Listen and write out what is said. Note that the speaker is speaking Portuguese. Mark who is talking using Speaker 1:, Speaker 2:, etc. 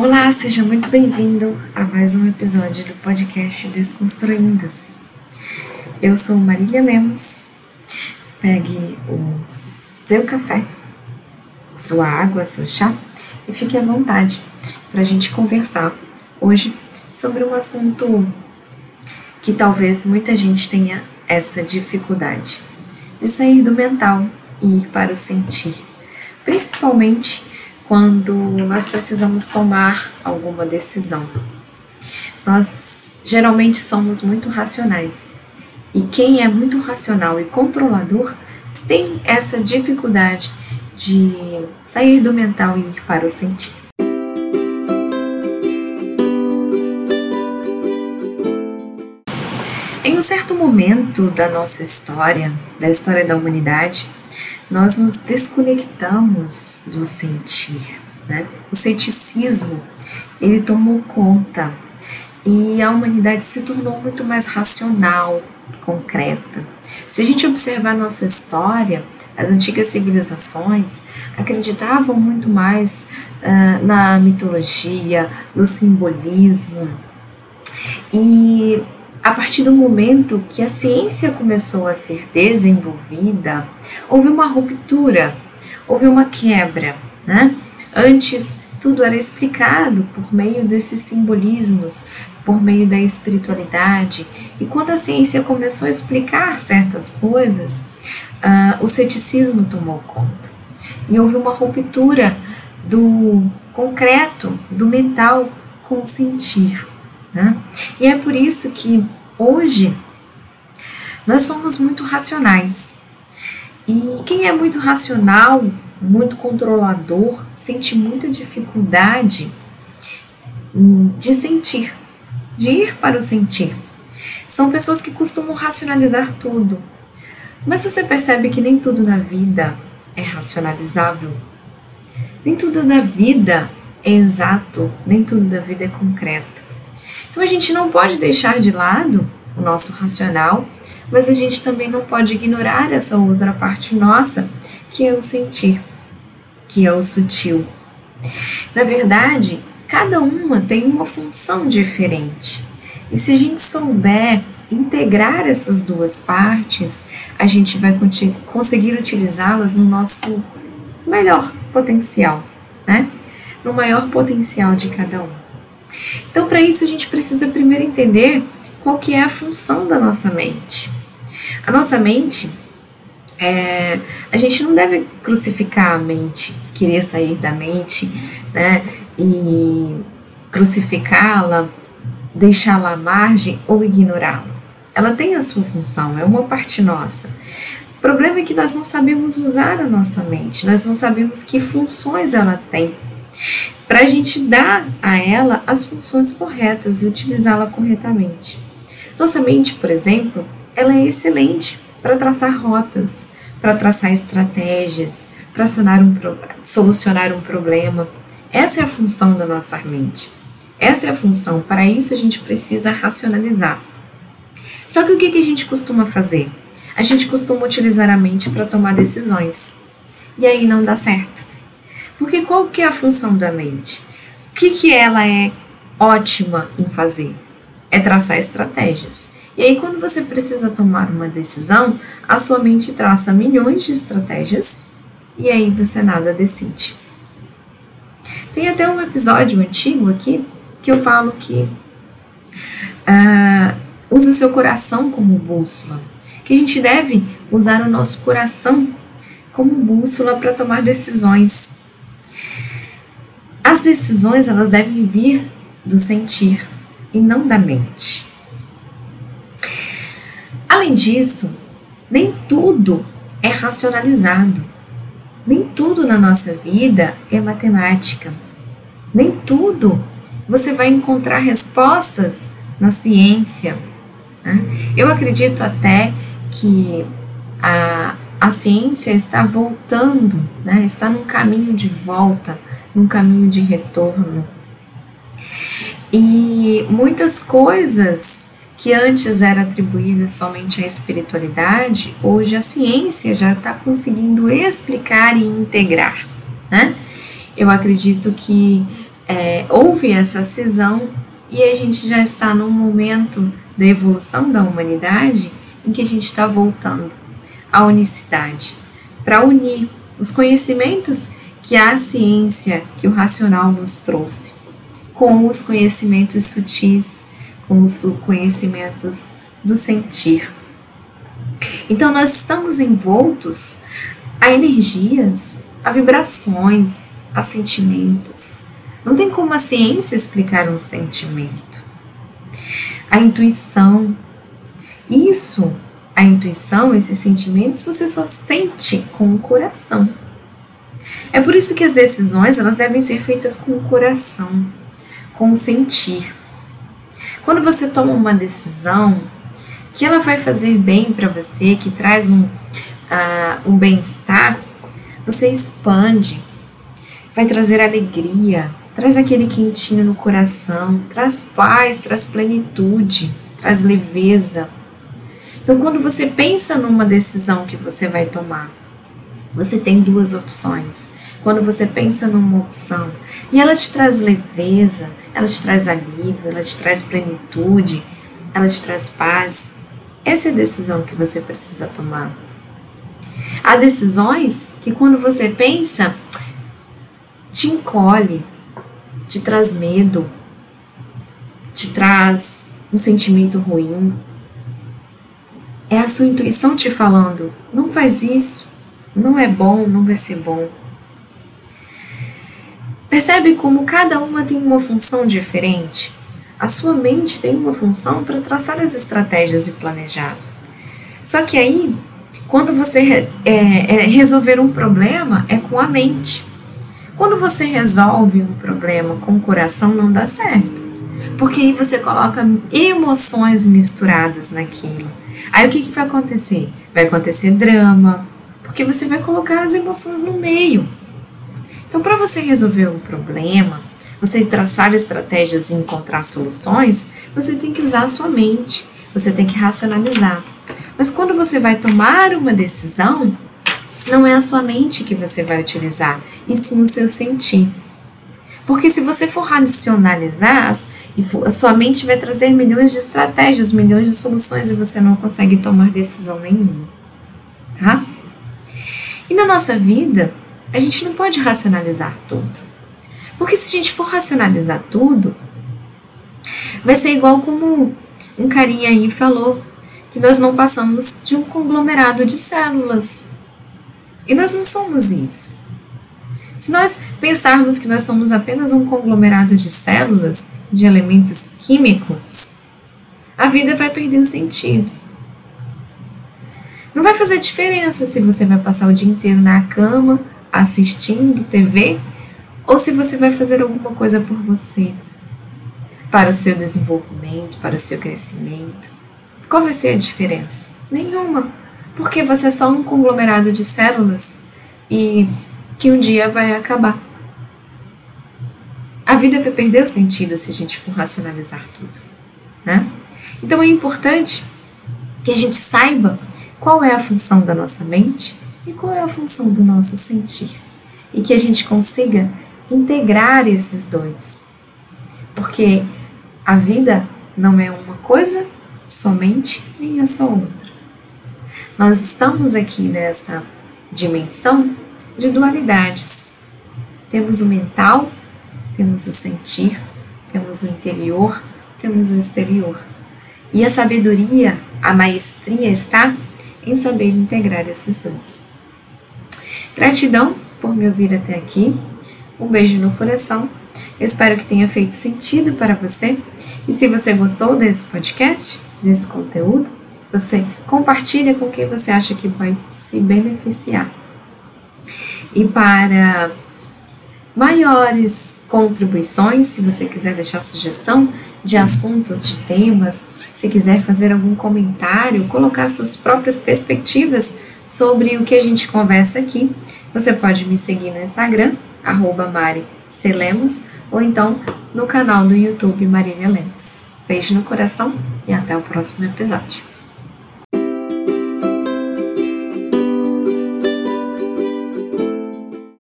Speaker 1: Olá, seja muito bem-vindo a mais um episódio do podcast Desconstruindo-se. Eu sou Marília Lemos. Pegue o seu café, sua água, seu chá e fique à vontade para a gente conversar hoje sobre um assunto que talvez muita gente tenha essa dificuldade de sair do mental e ir para o sentir, principalmente quando nós precisamos tomar alguma decisão. Nós geralmente somos muito racionais e quem é muito racional e controlador tem essa dificuldade de sair do mental e ir para o sentir. Em um certo momento da nossa história, da história da humanidade, nós nos desconectamos do sentir. Né? O ceticismo ele tomou conta e a humanidade se tornou muito mais racional, concreta. Se a gente observar nossa história, as antigas civilizações acreditavam muito mais uh, na mitologia, no simbolismo. E a partir do momento que a ciência começou a ser desenvolvida, houve uma ruptura, houve uma quebra. Né? Antes, tudo era explicado por meio desses simbolismos, por meio da espiritualidade. E quando a ciência começou a explicar certas coisas, uh, o ceticismo tomou conta. E houve uma ruptura do concreto, do mental com o sentir. Né? E é por isso que hoje nós somos muito racionais. E quem é muito racional, muito controlador, sente muita dificuldade de sentir, de ir para o sentir. São pessoas que costumam racionalizar tudo. Mas você percebe que nem tudo na vida é racionalizável. Nem tudo na vida é exato, nem tudo da vida é concreto. Então a gente não pode deixar de lado o nosso racional, mas a gente também não pode ignorar essa outra parte nossa, que é o sentir, que é o sutil. Na verdade, cada uma tem uma função diferente. E se a gente souber integrar essas duas partes, a gente vai conseguir utilizá-las no nosso melhor potencial, né? No maior potencial de cada um. Então, para isso, a gente precisa primeiro entender qual que é a função da nossa mente. A nossa mente, é, a gente não deve crucificar a mente, querer sair da mente, né? E crucificá-la, deixá-la à margem ou ignorá-la. Ela tem a sua função, é uma parte nossa. O problema é que nós não sabemos usar a nossa mente, nós não sabemos que funções ela tem para a gente dar a ela as funções corretas e utilizá-la corretamente. Nossa mente, por exemplo, ela é excelente para traçar rotas, para traçar estratégias, para um, solucionar um problema. Essa é a função da nossa mente. Essa é a função. Para isso a gente precisa racionalizar. Só que o que, que a gente costuma fazer? A gente costuma utilizar a mente para tomar decisões. E aí não dá certo. Porque qual que é a função da mente? O que, que ela é ótima em fazer? É traçar estratégias. E aí, quando você precisa tomar uma decisão, a sua mente traça milhões de estratégias e aí você nada decide. Tem até um episódio antigo aqui que eu falo que uh, use o seu coração como bússola, que a gente deve usar o nosso coração como bússola para tomar decisões. As decisões elas devem vir do sentir e não da mente. Além disso, nem tudo é racionalizado. Nem tudo na nossa vida é matemática. Nem tudo você vai encontrar respostas na ciência. Né? Eu acredito até que a, a ciência está voltando, né? está num caminho de volta num caminho de retorno. E muitas coisas que antes era atribuída somente à espiritualidade, hoje a ciência já está conseguindo explicar e integrar. Né? Eu acredito que é, houve essa cisão e a gente já está num momento da evolução da humanidade em que a gente está voltando à unicidade para unir os conhecimentos que a ciência, que o racional nos trouxe, com os conhecimentos sutis, com os conhecimentos do sentir. Então, nós estamos envoltos a energias, a vibrações, a sentimentos. Não tem como a ciência explicar um sentimento. A intuição. Isso, a intuição, esses sentimentos, você só sente com o coração. É por isso que as decisões elas devem ser feitas com o coração, com o sentir. Quando você toma uma decisão que ela vai fazer bem para você, que traz um, uh, um bem-estar, você expande, vai trazer alegria, traz aquele quentinho no coração, traz paz, traz plenitude, traz leveza. Então, quando você pensa numa decisão que você vai tomar, você tem duas opções. Quando você pensa numa opção e ela te traz leveza, ela te traz alívio, ela te traz plenitude, ela te traz paz, essa é a decisão que você precisa tomar. Há decisões que, quando você pensa, te encolhe, te traz medo, te traz um sentimento ruim. É a sua intuição te falando: não faz isso, não é bom, não vai ser bom. Percebe como cada uma tem uma função diferente? A sua mente tem uma função para traçar as estratégias e planejar. Só que aí, quando você é, é, resolver um problema, é com a mente. Quando você resolve um problema com o coração, não dá certo. Porque aí você coloca emoções misturadas naquilo. Aí o que, que vai acontecer? Vai acontecer drama, porque você vai colocar as emoções no meio. Então, para você resolver um problema, você traçar estratégias e encontrar soluções, você tem que usar a sua mente, você tem que racionalizar. Mas quando você vai tomar uma decisão, não é a sua mente que você vai utilizar, e sim o seu sentir. Porque se você for racionalizar, a sua mente vai trazer milhões de estratégias, milhões de soluções e você não consegue tomar decisão nenhuma. Tá? E na nossa vida, a gente não pode racionalizar tudo. Porque se a gente for racionalizar tudo, vai ser igual como um carinha aí falou, que nós não passamos de um conglomerado de células. E nós não somos isso. Se nós pensarmos que nós somos apenas um conglomerado de células, de elementos químicos, a vida vai perder o sentido. Não vai fazer diferença se você vai passar o dia inteiro na cama, assistindo TV, ou se você vai fazer alguma coisa por você, para o seu desenvolvimento, para o seu crescimento. Qual vai ser a diferença? Nenhuma porque você é só um conglomerado de células e que um dia vai acabar. Vida vai perder o sentido se a gente for racionalizar tudo, né? Então é importante que a gente saiba qual é a função da nossa mente e qual é a função do nosso sentir e que a gente consiga integrar esses dois. Porque a vida não é uma coisa somente nem é só outra. Nós estamos aqui nessa dimensão de dualidades. Temos o mental, temos o sentir, temos o interior, temos o exterior. E a sabedoria, a maestria está em saber integrar esses dois. Gratidão por me ouvir até aqui. Um beijo no coração. Espero que tenha feito sentido para você. E se você gostou desse podcast, desse conteúdo, você compartilha com quem você acha que vai se beneficiar. E para maiores contribuições, se você quiser deixar sugestão de assuntos, de temas, se quiser fazer algum comentário, colocar suas próprias perspectivas sobre o que a gente conversa aqui, você pode me seguir no Instagram, arroba ou então no canal do YouTube Marília Lemos. Beijo no coração e até o próximo episódio.